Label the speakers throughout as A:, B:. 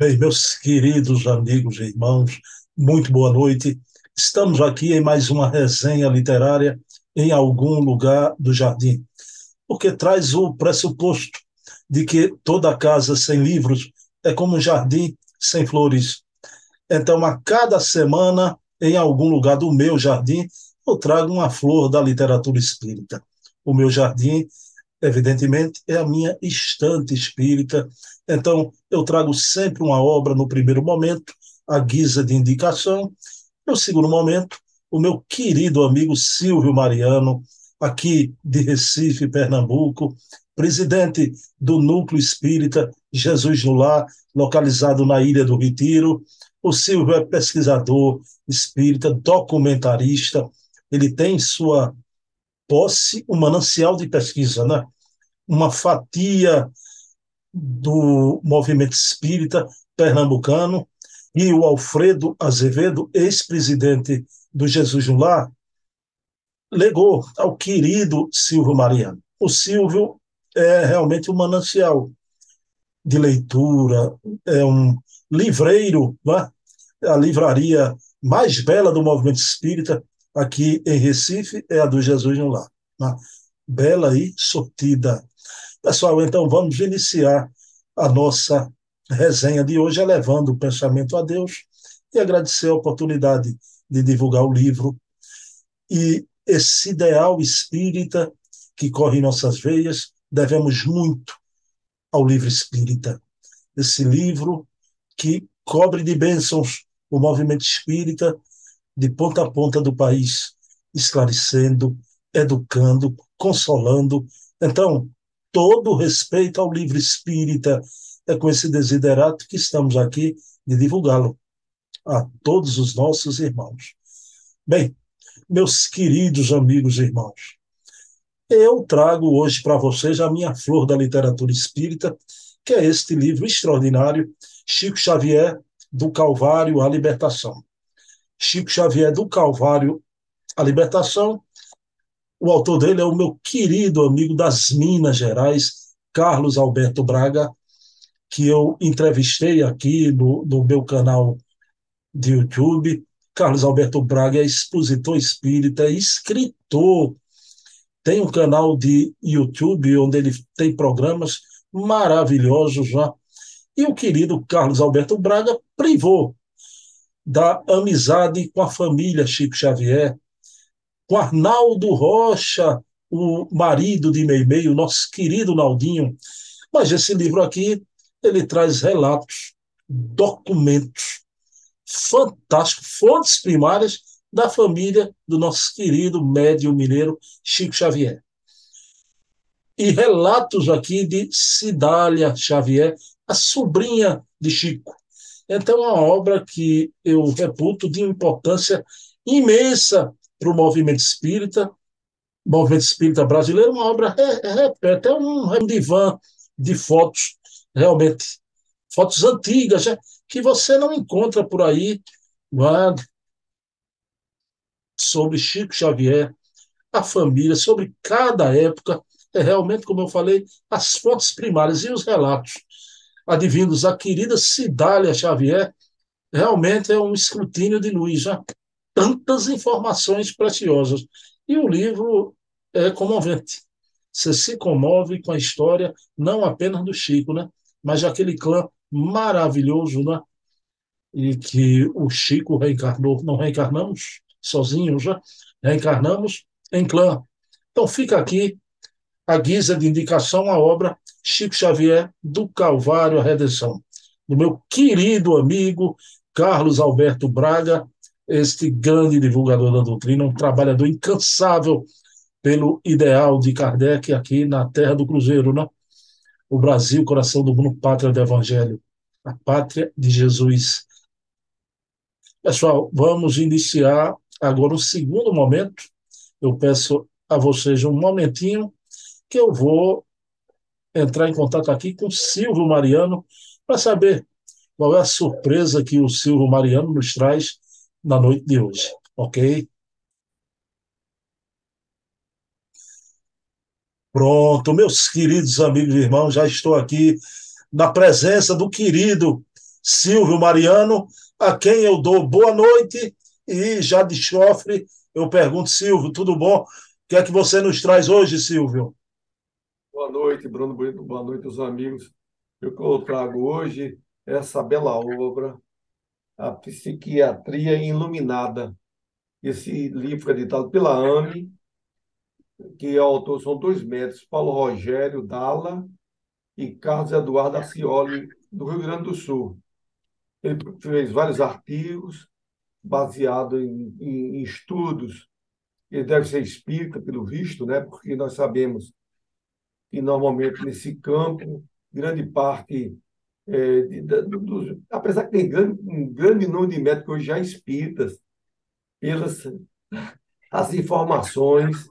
A: Bem, meus queridos amigos e irmãos, muito boa noite. Estamos aqui em mais uma resenha literária em algum lugar do jardim, porque traz o pressuposto de que toda casa sem livros é como um jardim sem flores. Então, a cada semana, em algum lugar do meu jardim, eu trago uma flor da literatura espírita. O meu jardim, evidentemente, é a minha estante espírita. Então, eu trago sempre uma obra no primeiro momento, à guisa de indicação. No segundo momento, o meu querido amigo Silvio Mariano, aqui de Recife, Pernambuco, presidente do Núcleo Espírita Jesus no Lar, localizado na Ilha do Retiro. O Silvio é pesquisador espírita, documentarista, ele tem sua posse um manancial de pesquisa, né? uma fatia do movimento espírita pernambucano, e o Alfredo Azevedo, ex-presidente do Jesus Lar, legou ao querido Silvio Mariano. O Silvio é realmente um manancial de leitura, é um livreiro, né? a livraria mais bela do movimento espírita aqui em Recife é a do Jesus Lar. Né? Bela e sortida. Pessoal, então vamos iniciar a nossa resenha de hoje, elevando o pensamento a Deus e agradecer a oportunidade de divulgar o livro e esse ideal espírita que corre em nossas veias, devemos muito ao livro espírita. Esse livro que cobre de bênçãos o movimento espírita de ponta a ponta do país, esclarecendo, educando, consolando. Então, todo respeito ao livro espírita, é com esse desiderato que estamos aqui de divulgá-lo a todos os nossos irmãos. Bem, meus queridos amigos e irmãos, eu trago hoje para vocês a minha flor da literatura espírita, que é este livro extraordinário, Chico Xavier, do Calvário à Libertação. Chico Xavier, do Calvário à Libertação. O autor dele é o meu querido amigo das Minas Gerais, Carlos Alberto Braga, que eu entrevistei aqui no, no meu canal de YouTube. Carlos Alberto Braga é expositor espírita, é escritor, tem um canal de YouTube onde ele tem programas maravilhosos já. E o querido Carlos Alberto Braga privou da amizade com a família Chico Xavier, com Arnaldo Rocha, o marido de Meimei, o nosso querido Naldinho. Mas esse livro aqui, ele traz relatos, documentos fantásticos, fontes primárias da família do nosso querido médium mineiro Chico Xavier. E relatos aqui de Cidália Xavier, a sobrinha de Chico. Então, é uma obra que eu reputo de importância imensa para o movimento espírita, movimento espírita brasileiro, uma obra repete, é um, é um divã de fotos, realmente, fotos antigas, né, que você não encontra por aí, é? sobre Chico Xavier, a família, sobre cada época, é realmente, como eu falei, as fontes primárias e os relatos advindos da querida Cidália Xavier, realmente é um escrutínio de luz, já tantas informações preciosas. E o livro é comovente. Você se comove com a história, não apenas do Chico, né? mas daquele clã maravilhoso, né? e que o Chico reencarnou, não reencarnamos sozinhos, já reencarnamos em clã. Então fica aqui a guisa de indicação a obra Chico Xavier do Calvário à Redenção, do meu querido amigo Carlos Alberto Braga, este grande divulgador da doutrina, um trabalhador incansável pelo ideal de Kardec aqui na terra do Cruzeiro, né? O Brasil, coração do mundo, pátria do Evangelho, a pátria de Jesus. Pessoal, vamos iniciar agora o segundo momento. Eu peço a vocês um momentinho que eu vou entrar em contato aqui com o Silvio Mariano para saber qual é a surpresa que o Silvio Mariano nos traz na noite de hoje, ok? Pronto, meus queridos amigos e irmãos, já estou aqui na presença do querido Silvio Mariano, a quem eu dou boa noite e já de chofre eu pergunto, Silvio, tudo bom? O que é que você nos traz hoje, Silvio?
B: Boa noite, Bruno Bonito, boa noite aos amigos. O que eu trago hoje é essa bela obra, A Psiquiatria Iluminada. Esse livro foi editado pela AME, que é autor são dois médicos, Paulo Rogério Dalla e Carlos Eduardo Acioli, do Rio Grande do Sul. Ele fez vários artigos baseados em, em, em estudos. Ele deve ser espírita, pelo visto, né? porque nós sabemos que, normalmente, nesse campo, grande parte é, de, de, apesar que tem grande, um grande número de médicos já espíritas, pelas as informações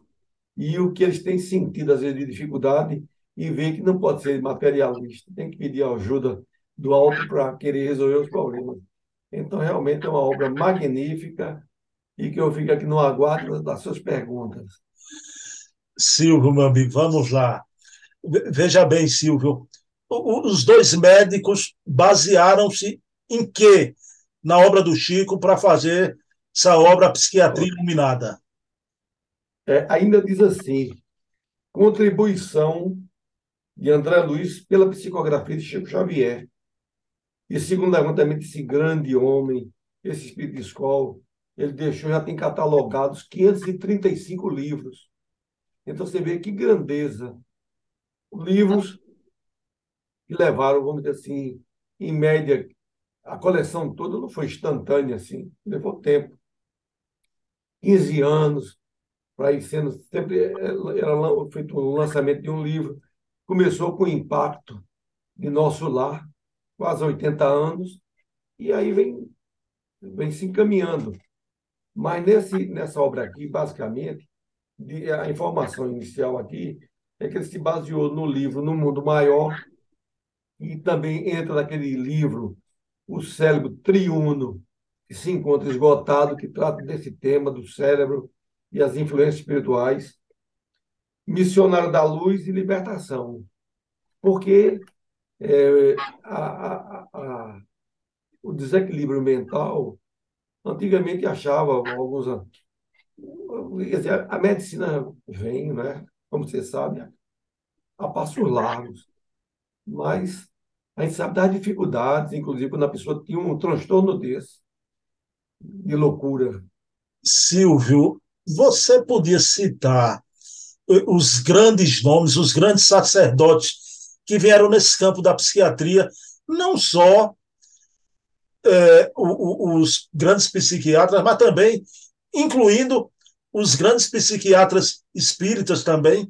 B: e o que eles têm sentido, às vezes, de dificuldade, e ver que não pode ser materialista, tem que pedir ajuda do alto para querer resolver os problemas. Então, realmente é uma obra magnífica e que eu fico aqui no aguardo das suas perguntas.
A: Silvio, amigo, vamos lá. Veja bem, Silvio, os dois médicos basearam-se em quê na obra do Chico para fazer essa obra Psiquiatria Iluminada?
B: É, ainda diz assim: contribuição de André Luiz pela psicografia de Chico Xavier. E segundo levantamento desse grande homem, esse espírito de escola, ele deixou, já tem catalogados 535 livros. Então você vê que grandeza. Livros que levaram, vamos dizer assim, em média, a coleção toda não foi instantânea assim, levou tempo. 15 anos para ir sendo sempre era feito o um lançamento de um livro. Começou com o impacto de nosso lar, quase 80 anos, e aí vem vem se encaminhando. Mas nesse nessa obra aqui, basicamente, a informação inicial aqui é que ele se baseou no livro No Mundo Maior, e também entra naquele livro O Cérebro Triuno, que se encontra esgotado, que trata desse tema do cérebro e as influências espirituais, Missionário da Luz e Libertação. Porque é, a, a, a, o desequilíbrio mental, antigamente achava alguns. A medicina vem, né, como você sabe, a passos largos, mas a gente sabe das dificuldades, inclusive quando a pessoa tinha um transtorno desse, de loucura.
A: Silvio, você podia citar eh, os grandes nomes, os grandes sacerdotes que vieram nesse campo da psiquiatria, não só é, os grandes psiquiatras, mas também incluindo os grandes psiquiatras espíritas também?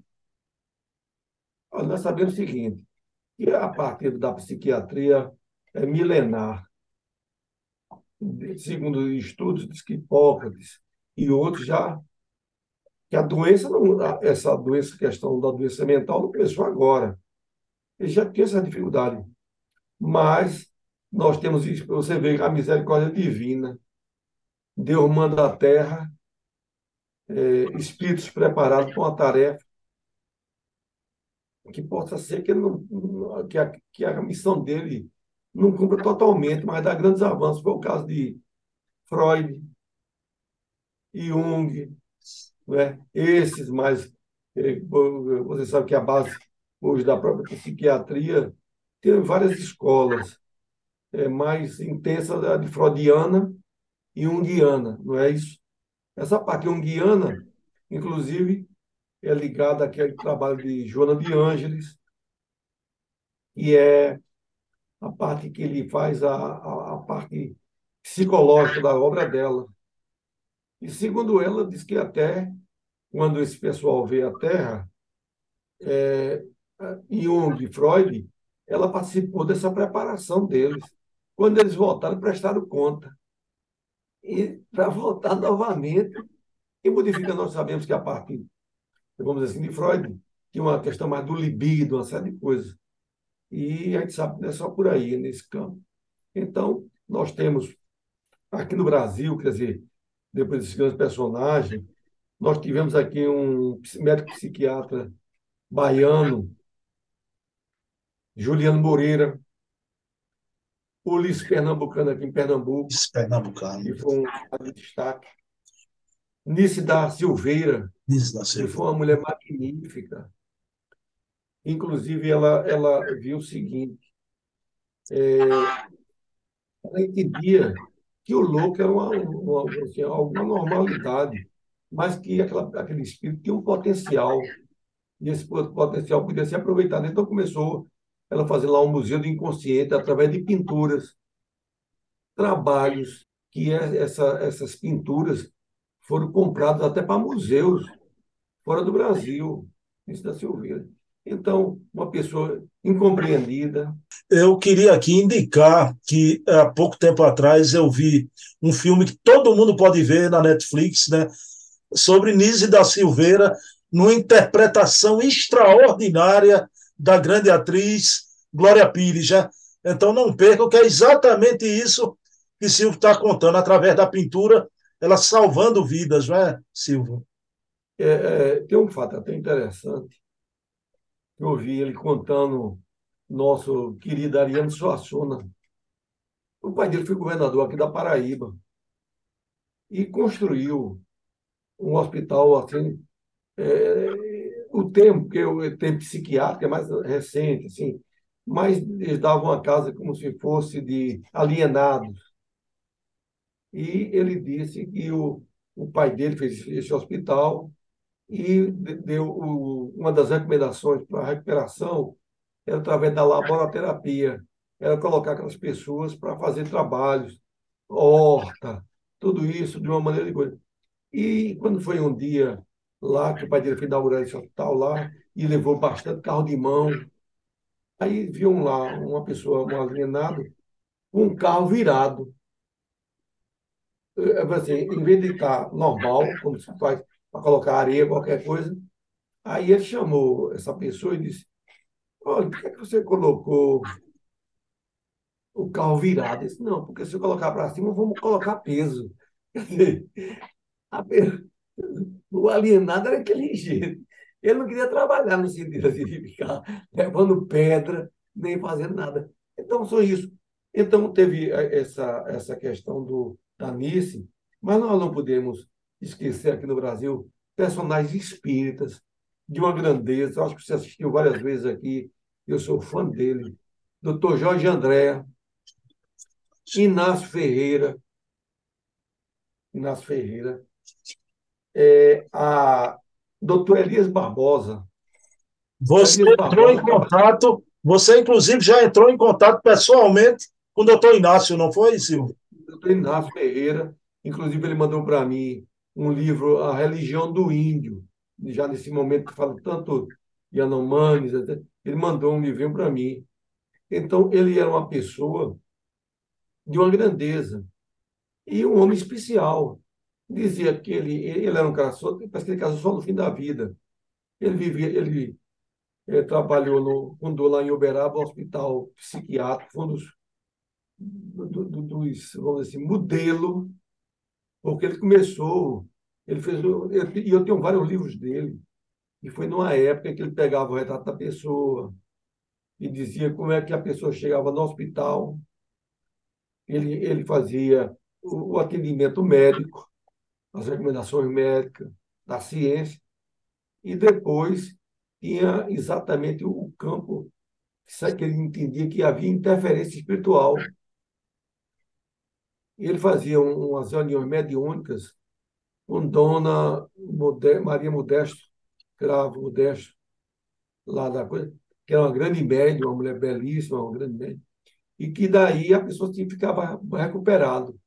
B: Nós sabemos o seguinte: que a partir da psiquiatria é milenar. Segundo estudos, diz que Hipócrates e outros já que a doença não, essa doença, questão da doença mental não começou agora. Ele já tinha essa dificuldade. Mas nós temos isso, você vê a misericórdia divina. Deus manda à terra é, espíritos preparados para uma tarefa que possa ser que, não, que, a, que a missão dele não cumpra totalmente, mas dá grandes avanços. Foi o caso de Freud, Jung, né? esses mais. Eh, você sabe que a base hoje da própria psiquiatria tem várias escolas, é, mais intensa a de freudiana e junguiana, não é isso? Essa parte junguiana, inclusive, é ligada àquele trabalho de Joana de Ângeles, e é a parte que ele faz, a, a, a parte psicológica da obra dela. E, segundo ela, diz que até quando esse pessoal vê a Terra, é, Jung e Freud, ela participou dessa preparação deles. Quando eles voltaram, prestaram conta. E para voltar novamente, e modifica, nós sabemos que a parte vamos dizer assim, de Freud, tinha uma questão mais do libido, uma série de coisas. E a gente sabe que não é só por aí, nesse campo. Então, nós temos, aqui no Brasil, quer dizer, depois desse grande personagem, nós tivemos aqui um médico psiquiatra baiano, Juliano Moreira, Ulisses Pernambucano aqui em Pernambuco,
A: Pernambucano.
B: que foi um de destaque. Nice da Silveira,
A: Nice da
B: que
A: Silveira.
B: foi uma mulher magnífica. Inclusive, ela, ela viu o seguinte: é, ela entendia que o louco era uma, uma, assim, alguma normalidade, mas que aquela, aquele espírito tinha um potencial, e esse potencial podia ser aproveitado. Então, começou ela fazer lá um museu do inconsciente através de pinturas, trabalhos que é, essa, essas pinturas foram compradas até para museus fora do Brasil, isso da Silveira. Então, uma pessoa incompreendida.
A: Eu queria aqui indicar que há pouco tempo atrás eu vi um filme que todo mundo pode ver na Netflix, né, sobre Nise da Silveira, numa interpretação extraordinária da grande atriz Glória Pires. Já. Então não percam, que é exatamente isso que Silvio está contando, através da pintura, ela salvando vidas, não é, Silvio?
B: É, é, tem um fato até interessante eu ouvi ele contando nosso querido Ariano Suassuna. O pai dele foi governador aqui da Paraíba e construiu um hospital assim. É, o tempo, que o tempo psiquiátrico é mais recente, assim, mas eles davam uma casa como se fosse de alienados. E ele disse que o, o pai dele fez esse hospital e deu o, uma das recomendações para a recuperação era através da laboraterapia, era colocar aquelas pessoas para fazer trabalhos, horta, tudo isso de uma maneira de coisa. E quando foi um dia lá, que o pai dele foi inaugurar esse hospital lá, e levou bastante carro de mão, aí viu lá uma pessoa, um alienado, com um carro virado. Assim, em vez de estar normal, como se faz para colocar areia, qualquer coisa. Aí ele chamou essa pessoa e disse: Olha, por que, é que você colocou o carro virado? Ele disse: Não, porque se eu colocar para cima, vamos colocar peso. o alienado era aquele jeito. Ele não queria trabalhar no sentido assim, de ficar levando pedra, nem fazendo nada. Então, só isso. Então, teve essa, essa questão do, da Nice, mas nós não podemos esquecer aqui no Brasil personagens espíritas de uma grandeza. Eu acho que você assistiu várias vezes aqui. Eu sou fã dele. Doutor Jorge André, Inácio Ferreira, Inácio Ferreira, é, a doutor Elias Barbosa.
A: Você Elias entrou Barbosa, em contato, você inclusive já entrou em contato pessoalmente com o doutor Inácio, não foi, Silvio?
B: Inácio Ferreira, inclusive ele mandou para mim um livro, A Religião do Índio, já nesse momento que fala tanto de Anomanes, ele mandou um livrinho para mim. Então, ele era uma pessoa de uma grandeza e um homem especial. Dizia que ele, ele era um cara só, parece que ele casou só no fim da vida. Ele vivia, ele é, trabalhou no, fundou lá em Uberaba, um hospital psiquiátrico, foi um dos, do, do, dos, vamos dizer assim, modelo porque ele começou, ele fez, e eu tenho vários livros dele, e foi numa época que ele pegava o retrato da pessoa e dizia como é que a pessoa chegava no hospital, ele, ele fazia o, o atendimento médico, as recomendações médicas, da ciência, e depois tinha exatamente o campo que ele entendia que havia interferência espiritual ele fazia umas reuniões mediúnicas com Dona Maria Modesto, Cravo Modesto, lá da coisa, que era uma grande médium, uma mulher belíssima, uma grande médium, e que daí a pessoa ficava recuperado.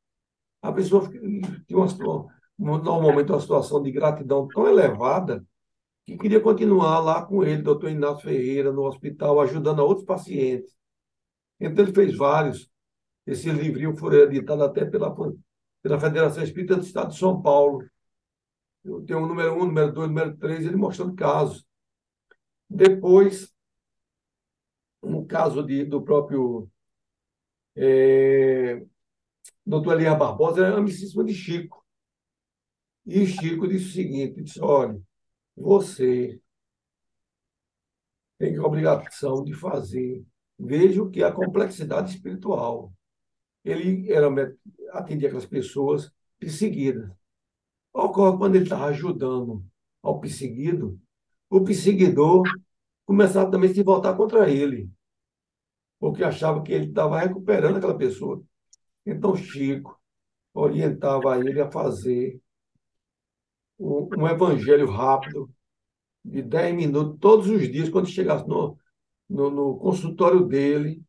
B: A pessoa tinha uma, normalmente uma situação de gratidão tão elevada que queria continuar lá com ele, doutor Inácio Ferreira, no hospital, ajudando a outros pacientes. Então, ele fez vários esse livrinho foi editado até pela, pela Federação Espírita do Estado de São Paulo. Eu tenho o número um, número dois, número três, ele mostrando casos. Depois, um caso de, do próprio é, doutor Elias Barbosa, era amicíssimo de Chico. E Chico disse o seguinte: disse, olha, você tem a obrigação de fazer. Veja o que é a complexidade espiritual. Ele era atendia aquelas pessoas perseguidas. Ocorre quando ele estava ajudando ao perseguido, o perseguidor começava também a se voltar contra ele, porque achava que ele estava recuperando aquela pessoa. Então, Chico orientava ele a fazer um, evangelho rápido, de 10 minutos, todos os dias, quando chegasse no, no, no consultório dele,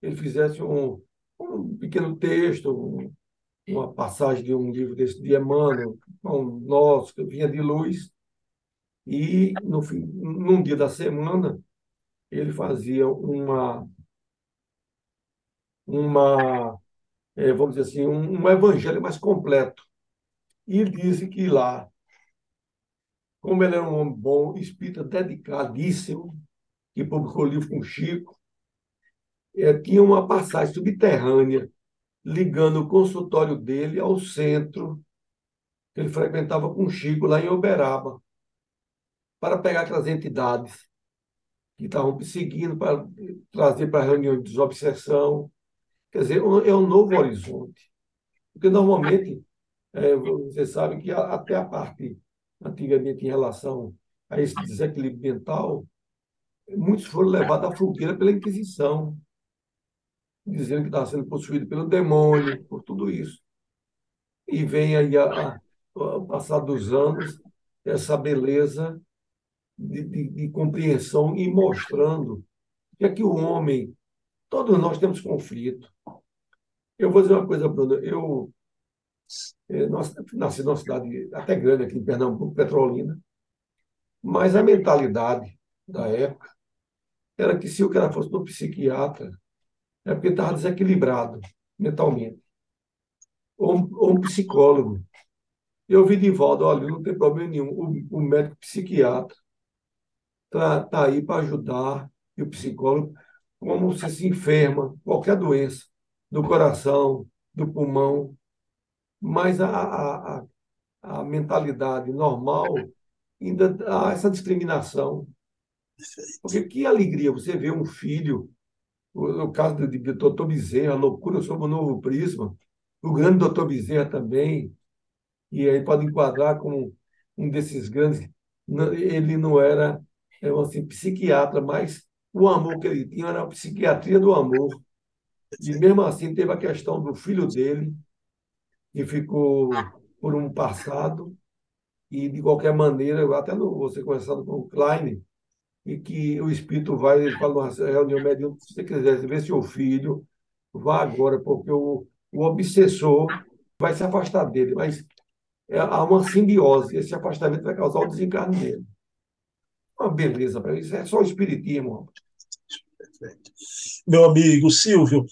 B: ele fizesse um, um pequeno texto, um, uma passagem de um livro desse de Emmanuel, um nosso, que vinha de luz, e no, num dia da semana ele fazia uma, uma é, vamos dizer assim, um, um evangelho mais completo. E disse que lá, como ele era um homem bom, espírita dedicadíssimo, que publicou livro com Chico, é, tinha uma passagem subterrânea ligando o consultório dele ao centro que ele frequentava com Chico lá em Uberaba, para pegar aquelas entidades que estavam perseguindo, para trazer para a reunião de desobsessão. Quer dizer, é um novo horizonte. Porque normalmente, é, você sabe que até a parte, antigamente, em relação a esse desequilíbrio mental, muitos foram levados à fogueira pela Inquisição dizendo que estava sendo possuído pelo demônio, por tudo isso. E vem aí, a, a, ao passar dos anos, essa beleza de, de, de compreensão e mostrando que é que o homem, todos nós temos conflito. Eu vou dizer uma coisa, Bruno, eu, eu nasci numa cidade até grande aqui em Pernambuco, Petrolina, mas a mentalidade da época era que se o cara fosse no psiquiatra, é porque estava desequilibrado mentalmente. Ou, ou um psicólogo. Eu vi de volta, olha, não tem problema nenhum. O, o médico psiquiatra está tá aí para ajudar, e o psicólogo, como você se enferma, qualquer doença, do coração, do pulmão, mas a, a, a, a mentalidade normal ainda há essa discriminação. Porque que alegria você ver um filho no caso do, do doutor Bezerra, a loucura sobre o novo prisma, o grande doutor Bezerra também, e aí pode enquadrar como um desses grandes. Ele não era, assim, psiquiatra, mas o amor que ele tinha era a psiquiatria do amor. E mesmo assim teve a questão do filho dele, que ficou por um passado, e de qualquer maneira, até no, você conversando com o Klein, e que o espírito vai, ele fala numa reunião mediúnica, se você quiser ver seu filho, vá agora, porque o, o obsessor vai se afastar dele, mas é, há uma simbiose, esse afastamento vai causar o desencarne dele. Uma beleza para isso, é só o espiritismo.
A: Meu amigo Silvio,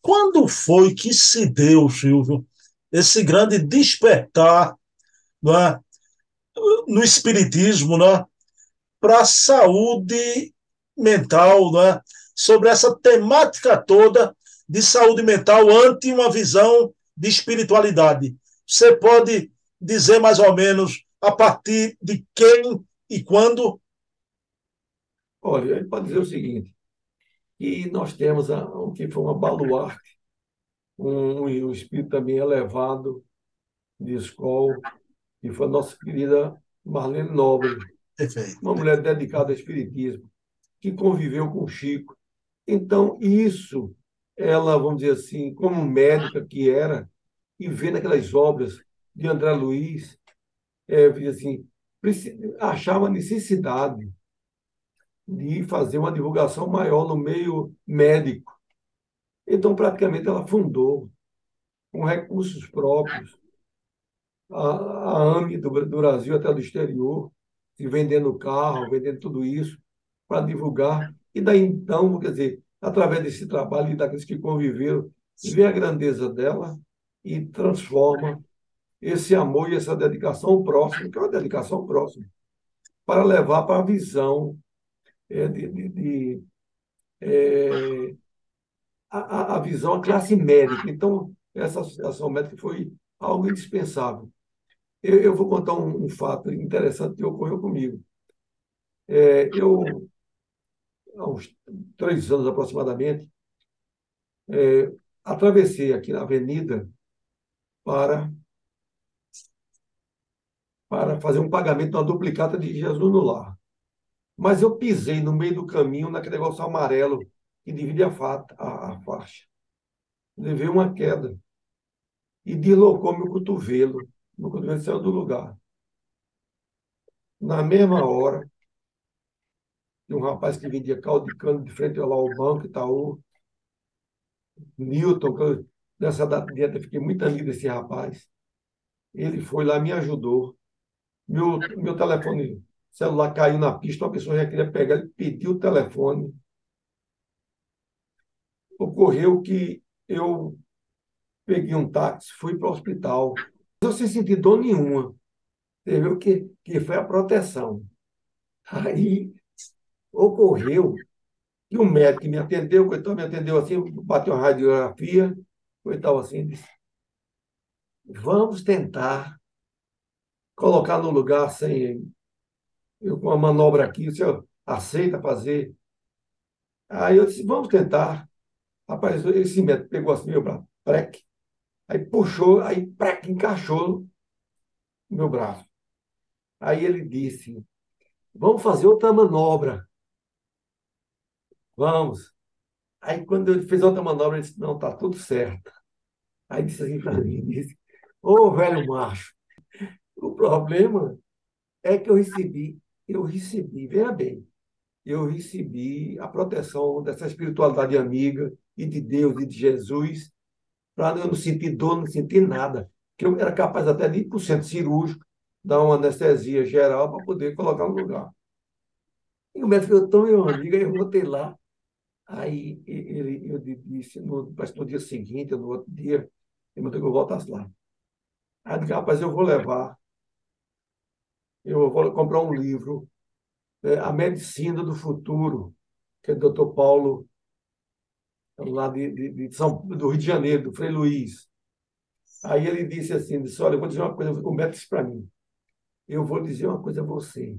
A: quando foi que se deu, Silvio, esse grande despertar não é? no espiritismo, não é? Para a saúde mental, né? sobre essa temática toda de saúde mental ante uma visão de espiritualidade. Você pode dizer mais ou menos a partir de quem e quando?
B: Olha, ele pode dizer o seguinte, que nós temos o que foi uma baluarte, um, um espírito também elevado de escola, que foi a nossa querida Marlene Nobre,
A: Perfeito.
B: Uma mulher dedicada ao espiritismo, que conviveu com Chico. Então, isso, ela, vamos dizer assim, como médica que era, e vendo aquelas obras de André Luiz, é, assim, achava necessidade de fazer uma divulgação maior no meio médico. Então, praticamente, ela fundou, com recursos próprios, a, a AME do, do Brasil até do exterior, vendendo carro, vendendo tudo isso para divulgar. E daí então, quer dizer, através desse trabalho e daqueles que conviveram, vê a grandeza dela e transforma esse amor e essa dedicação ao próximo, que é uma dedicação ao próximo, para levar para a visão é, de, de, de é, a, a, visão, a classe médica. Então, essa associação médica foi algo indispensável. Eu, eu vou contar um, um, fato interessante que ocorreu comigo. É, eu, há uns três anos aproximadamente, é, atravessei aqui na avenida para para fazer um pagamento uma duplicata de Jesus no lar. Mas eu pisei no meio do caminho naquele negócio amarelo que divide a, fata, a, a faixa. Levei uma queda e deslocou meu cotovelo. Meu cotovelo saiu do lugar. Na mesma hora, um rapaz que vendia caldo de cano de frente lá ao banco Itaú, Newton, que nessa data eu fiquei muito amigo desse rapaz. Ele foi lá, me ajudou. Meu, meu telefone celular caiu na pista, uma pessoa já queria pegar, ele pediu o telefone. Ocorreu que eu peguei um táxi, fui para o hospital. Não sem sentir dor nenhuma. Viu que, que foi a proteção. Aí ocorreu que o médico que me atendeu, coitado, me atendeu assim, bateu uma radiografia, coitado assim, disse, vamos tentar colocar no lugar sem eu com uma manobra aqui, o senhor aceita fazer? Aí eu disse, vamos tentar. Rapaz, esse médico pegou assim meu braço, prec, aí puxou, aí prec, encaixou no meu braço. Aí ele disse, vamos fazer outra manobra. Vamos. Aí quando ele fez outra manobra, ele disse, não, tá tudo certo. Aí disse assim para mim, disse, ô velho macho, o problema é que eu recebi eu recebi, veja bem, eu recebi a proteção dessa espiritualidade amiga e de Deus e de Jesus, para eu não sentir dor, não sentir nada. Que eu era capaz até de ir para o centro cirúrgico, dar uma anestesia geral para poder colocar no lugar. E o médico falou, tão meu amigo, eu voltei lá. Aí ele, eu disse, no, no dia seguinte, no outro dia, ele mandou que eu voltasse lá. Aí eu disse, rapaz, eu vou levar eu vou comprar um livro, é, A Medicina do Futuro, que é do Dr. Paulo, lá de, de, de São, do Rio de Janeiro, do Frei Luiz. Aí ele disse assim, disse, olha, eu vou dizer uma coisa, o médico disse para mim, eu vou dizer uma coisa a você.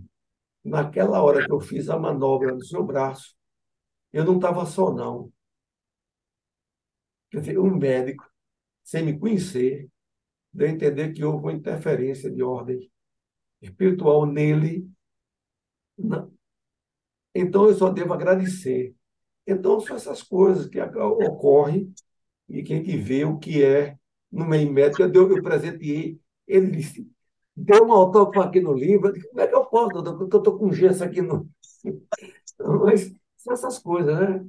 B: Naquela hora que eu fiz a manobra no seu braço, eu não estava só, não. Quer dizer, um médico, sem me conhecer, deu a entender que houve uma interferência de ordem espiritual nele, não. então eu só devo agradecer. Então, são essas coisas que ocorrem e quem que vê o que é no meio médico, eu, eu presenteei, ele disse, deu um autógrafo aqui no livro, disse, como é que eu posso, doutor, porque eu estou com gesso aqui no... Mas são essas coisas, né?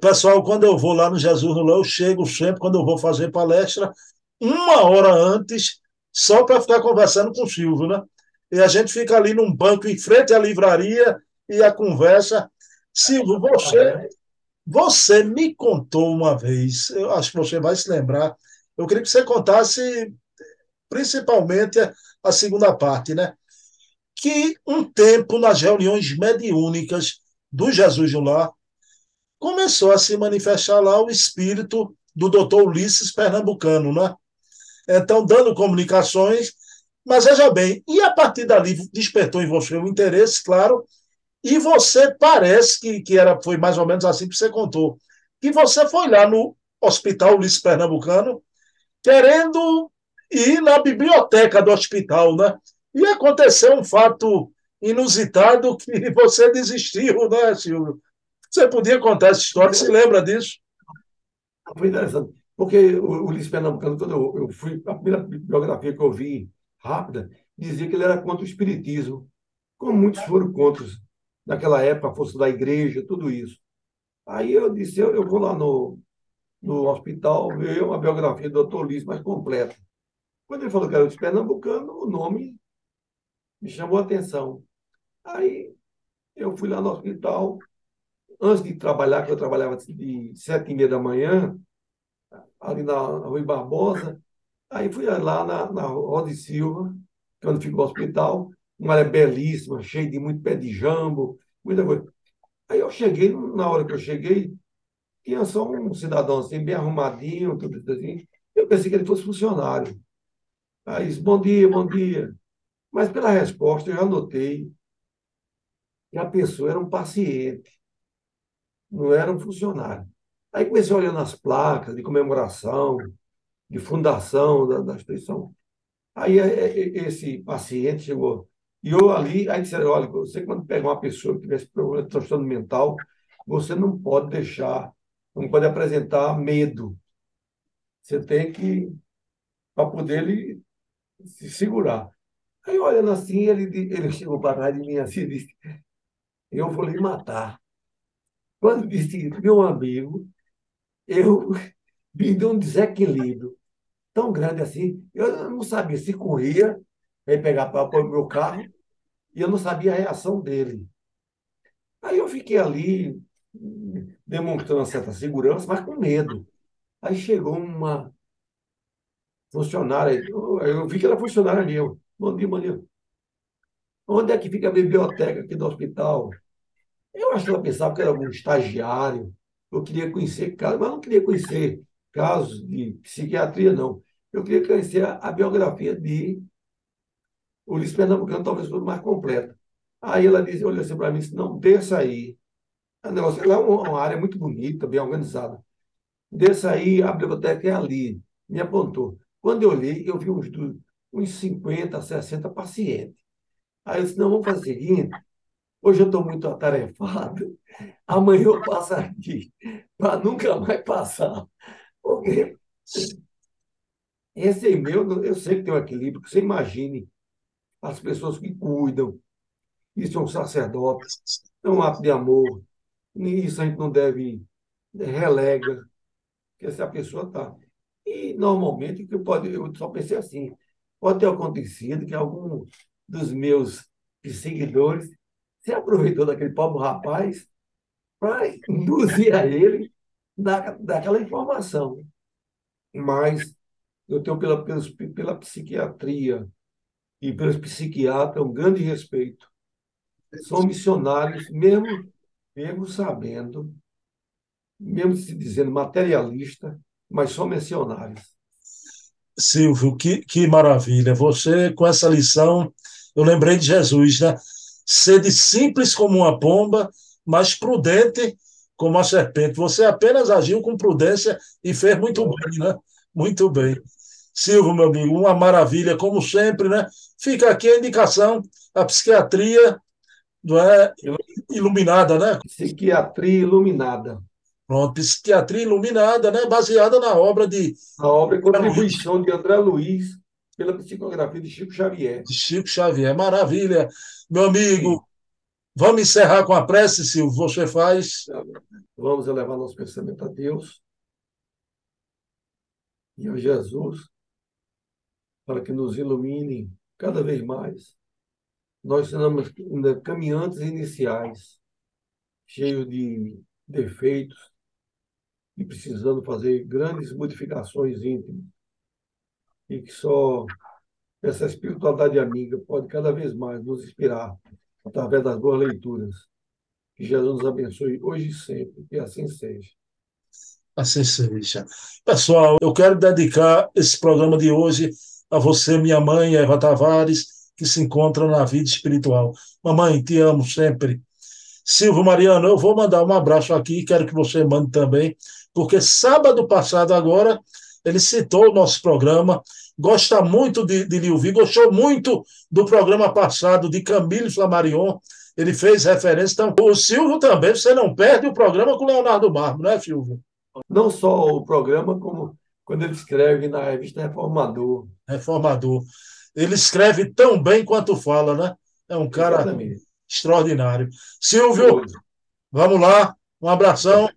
A: Pessoal, quando eu vou lá no Jesus no eu chego sempre, quando eu vou fazer palestra, uma hora antes, só para ficar conversando com o Silvio, né? e a gente fica ali num banco em frente à livraria e a conversa. Silvio, você, você me contou uma vez, eu acho que você vai se lembrar, eu queria que você contasse principalmente a segunda parte, né? Que um tempo nas reuniões mediúnicas do Jesus no Lar começou a se manifestar lá o espírito do doutor Ulisses Pernambucano, né? Então, dando comunicações mas veja bem, e a partir dali despertou em você o interesse, claro, e você parece que, que era, foi mais ou menos assim que você contou, que você foi lá no Hospital Ulisses Pernambucano querendo ir na biblioteca do hospital, né? E aconteceu um fato inusitado que você desistiu, né, Silvio? Você podia contar essa história, se lembra disso?
B: Foi interessante, porque o Ulisses Pernambucano, quando eu, eu fui, a primeira biografia que eu vi rápida, dizia que ele era contra o espiritismo, como muitos foram contra naquela época, força da igreja, tudo isso. Aí eu disse, eu, eu vou lá no, no hospital ver uma biografia do Dr. Liz mais completa. Quando ele falou que era de pernambucano, o nome me chamou a atenção. Aí eu fui lá no hospital, antes de trabalhar, que eu trabalhava de sete e meia da manhã, ali na Rui Barbosa, Aí fui lá na, na Roda Silva, que é onde fica o hospital, uma área belíssima, cheia de muito pé de jambo, muita coisa. Aí eu cheguei, na hora que eu cheguei, tinha só um cidadão assim, bem arrumadinho, tudo assim. Eu pensei que ele fosse funcionário. Aí disse, bom dia, bom dia. Mas pela resposta eu já notei que a pessoa era um paciente, não era um funcionário. Aí comecei a olhar nas placas de comemoração, de fundação da, da instituição. Aí é, é, esse paciente chegou, e eu ali, aí disseram, olha, você quando pega uma pessoa que tivesse problema de transtorno mental, você não pode deixar, não pode apresentar medo. Você tem que, para poder ele se segurar. Aí, olhando assim, ele, ele chegou para trás de mim assim e disse, eu vou lhe matar. Quando disse meu amigo, eu me deu um desequilíbrio tão grande assim. Eu não sabia se corria, ele pegar para o meu carro, e eu não sabia a reação dele. Aí eu fiquei ali, demonstrando uma certa segurança, mas com medo. Aí chegou uma funcionária, eu vi que era funcionária minha. Bom dia, Maria. Onde é que fica a biblioteca aqui do hospital? Eu acho que ela pensava que era algum estagiário. Eu queria conhecer casos, mas não queria conhecer casos de psiquiatria, não. Eu queria conhecer a, a biografia de Ulisses Pernambucano, talvez fosse mais completa. Aí ela disse, olhou assim para mim e disse, não, desça aí. O negócio, lá é uma área muito bonita, bem organizada. Desça aí, a biblioteca é ali. Me apontou. Quando eu olhei, eu vi uns, uns 50, 60 pacientes. Aí eu disse, não, vamos fazer o seguinte, hoje eu estou muito atarefado, amanhã eu passo aqui, para nunca mais passar. Porque esse e-mail, eu sei que tem um equilíbrio, que você imagine as pessoas que cuidam, isso é um sacerdote, é um ato de amor, e isso a gente não deve né, relega, que se a pessoa está. E, normalmente, que pode, eu só pensei assim, pode ter acontecido que algum dos meus seguidores se aproveitou daquele pobre rapaz para induzir a ele da, daquela informação. Mas eu tenho pela, pela, pela psiquiatria e pelos psiquiatras um grande respeito. São missionários, mesmo, mesmo sabendo, mesmo se dizendo materialista, mas são missionários.
A: Silvio, que, que maravilha. Você, com essa lição, eu lembrei de Jesus, né? Sede simples como uma pomba, mas prudente como a serpente. Você apenas agiu com prudência e fez muito bem, né? Muito bem. Silvio, meu amigo, uma maravilha, como sempre, né? Fica aqui a indicação, a psiquiatria não é, iluminada, né?
B: Psiquiatria iluminada.
A: Pronto, psiquiatria iluminada, né? Baseada na obra de.
B: A obra e contribuição de André Luiz pela psicografia de Chico Xavier.
A: De Chico Xavier, maravilha. Meu amigo, Sim. vamos encerrar com a prece, Silvio. Você faz.
B: Vamos elevar nosso pensamento a Deus e a Jesus para que nos ilumine cada vez mais. Nós somos ainda caminhantes iniciais, cheios de defeitos e precisando fazer grandes modificações íntimas. E que só essa espiritualidade amiga pode cada vez mais nos inspirar através das boas leituras. Que Jesus nos abençoe hoje e sempre, que assim seja.
A: Assim seja. Pessoal, eu quero dedicar esse programa de hoje a você, minha mãe, Eva Tavares, que se encontra na vida espiritual. Mamãe, te amo sempre. Silvio Mariano, eu vou mandar um abraço aqui, quero que você mande também, porque sábado passado agora ele citou o nosso programa, gosta muito de, de lhe ouvir, gostou muito do programa passado de Camille Flamarion, ele fez referência. Então, o Silvio também, você não perde o programa com o Leonardo Marmo, não é, Silvio?
B: Não só o programa, como quando ele escreve na revista Reformador.
A: Reformador. Ele escreve tão bem quanto fala, né? É um cara Exatamente. extraordinário. Silvio, vamos lá. Um abração.